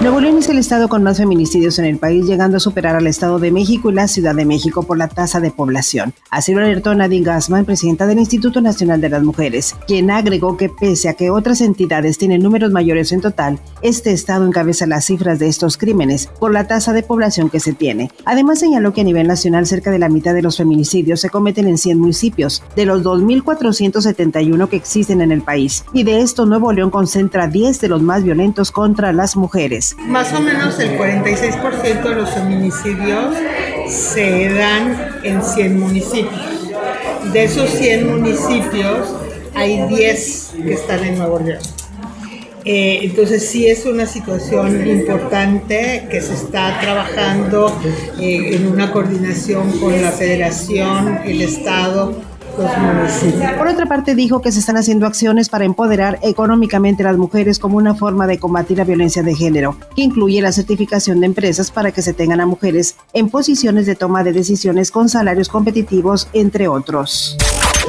Nuevo León es el estado con más feminicidios en el país, llegando a superar al Estado de México y la Ciudad de México por la tasa de población. Así lo alertó Nadine Gassman, presidenta del Instituto Nacional de las Mujeres, quien agregó que pese a que otras entidades tienen números mayores en total, este estado encabeza las cifras de estos crímenes por la tasa de población que se tiene. Además señaló que a nivel nacional cerca de la mitad de los feminicidios se cometen en 100 municipios, de los 2.471 que existen en el país, y de esto Nuevo León concentra 10 de los más violentos contra las mujeres. Más o menos el 46% de los feminicidios se dan en 100 municipios. De esos 100 municipios hay 10 que están en Nuevo León. Eh, entonces sí es una situación importante que se está trabajando eh, en una coordinación con la federación, el Estado, por otra parte, dijo que se están haciendo acciones para empoderar económicamente a las mujeres como una forma de combatir la violencia de género, que incluye la certificación de empresas para que se tengan a mujeres en posiciones de toma de decisiones con salarios competitivos, entre otros.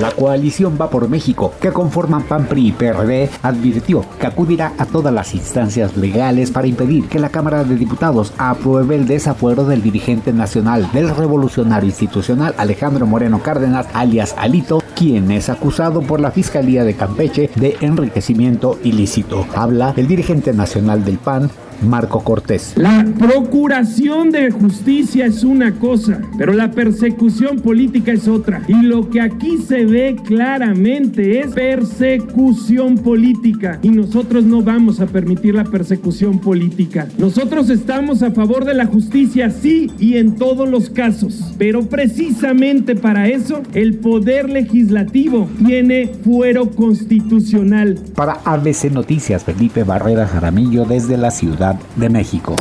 La coalición Va por México, que conforman PAN, PRI y PRD, advirtió que acudirá a todas las instancias legales para impedir que la Cámara de Diputados apruebe el desafuero del dirigente nacional del Revolucionario Institucional Alejandro Moreno Cárdenas, alias Alito, quien es acusado por la Fiscalía de Campeche de enriquecimiento ilícito. Habla el dirigente nacional del PAN, Marco Cortés. La procuración de justicia es una cosa, pero la persecución política es otra. Y lo que aquí se ve claramente es persecución política. Y nosotros no vamos a permitir la persecución política. Nosotros estamos a favor de la justicia, sí, y en todos los casos. Pero precisamente para eso, el poder legislativo tiene fuero constitucional. Para ABC Noticias, Felipe Barrera Jaramillo desde la ciudad de México.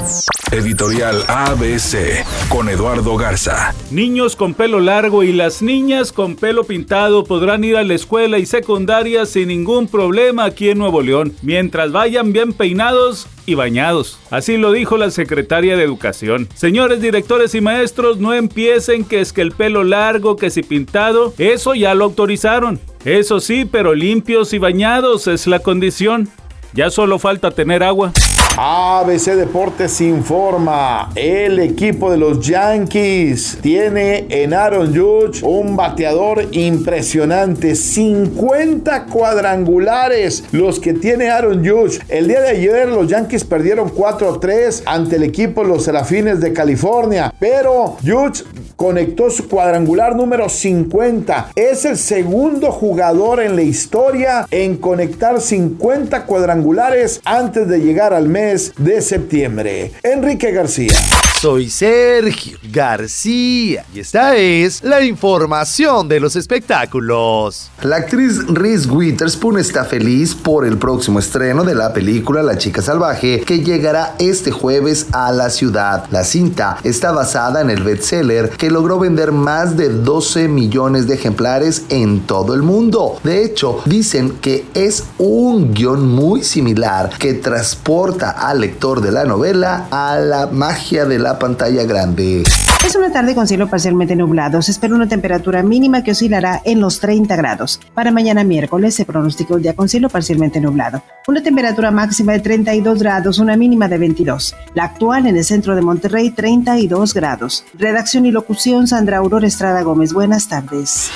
Editorial ABC con Eduardo Garza. Niños con pelo largo y las niñas con pelo pintado podrán ir a la escuela y secundaria sin ningún problema aquí en Nuevo León, mientras vayan bien peinados y bañados. Así lo dijo la secretaria de Educación. Señores directores y maestros, no empiecen que es que el pelo largo, que si pintado, eso ya lo autorizaron. Eso sí, pero limpios y bañados es la condición. Ya solo falta tener agua. ABC Deportes informa, el equipo de los Yankees tiene en Aaron Judge un bateador impresionante, 50 cuadrangulares los que tiene Aaron Judge. El día de ayer los Yankees perdieron 4-3 ante el equipo Los Serafines de California, pero Judge conectó su cuadrangular número 50. Es el segundo jugador en la historia en conectar 50 cuadrangulares antes de llegar al mes de septiembre. Enrique García. Soy Sergio García y esta es la información de los espectáculos. La actriz Reese Witherspoon está feliz por el próximo estreno de la película La chica salvaje que llegará este jueves a la ciudad. La cinta está basada en el bestseller que logró vender más de 12 millones de ejemplares en todo el mundo. De hecho, dicen que es un guion muy similar que transporta al lector de la novela a la magia de la pantalla grande. Es una tarde con cielo parcialmente nublado. Se espera una temperatura mínima que oscilará en los 30 grados. Para mañana miércoles se pronostica un día con cielo parcialmente nublado. Una temperatura máxima de 32 grados, una mínima de 22. La actual en el centro de Monterrey, 32 grados. Redacción y locución, Sandra Aurora Estrada Gómez. Buenas tardes.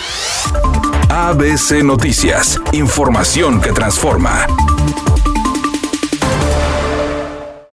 ABC Noticias. Información que transforma.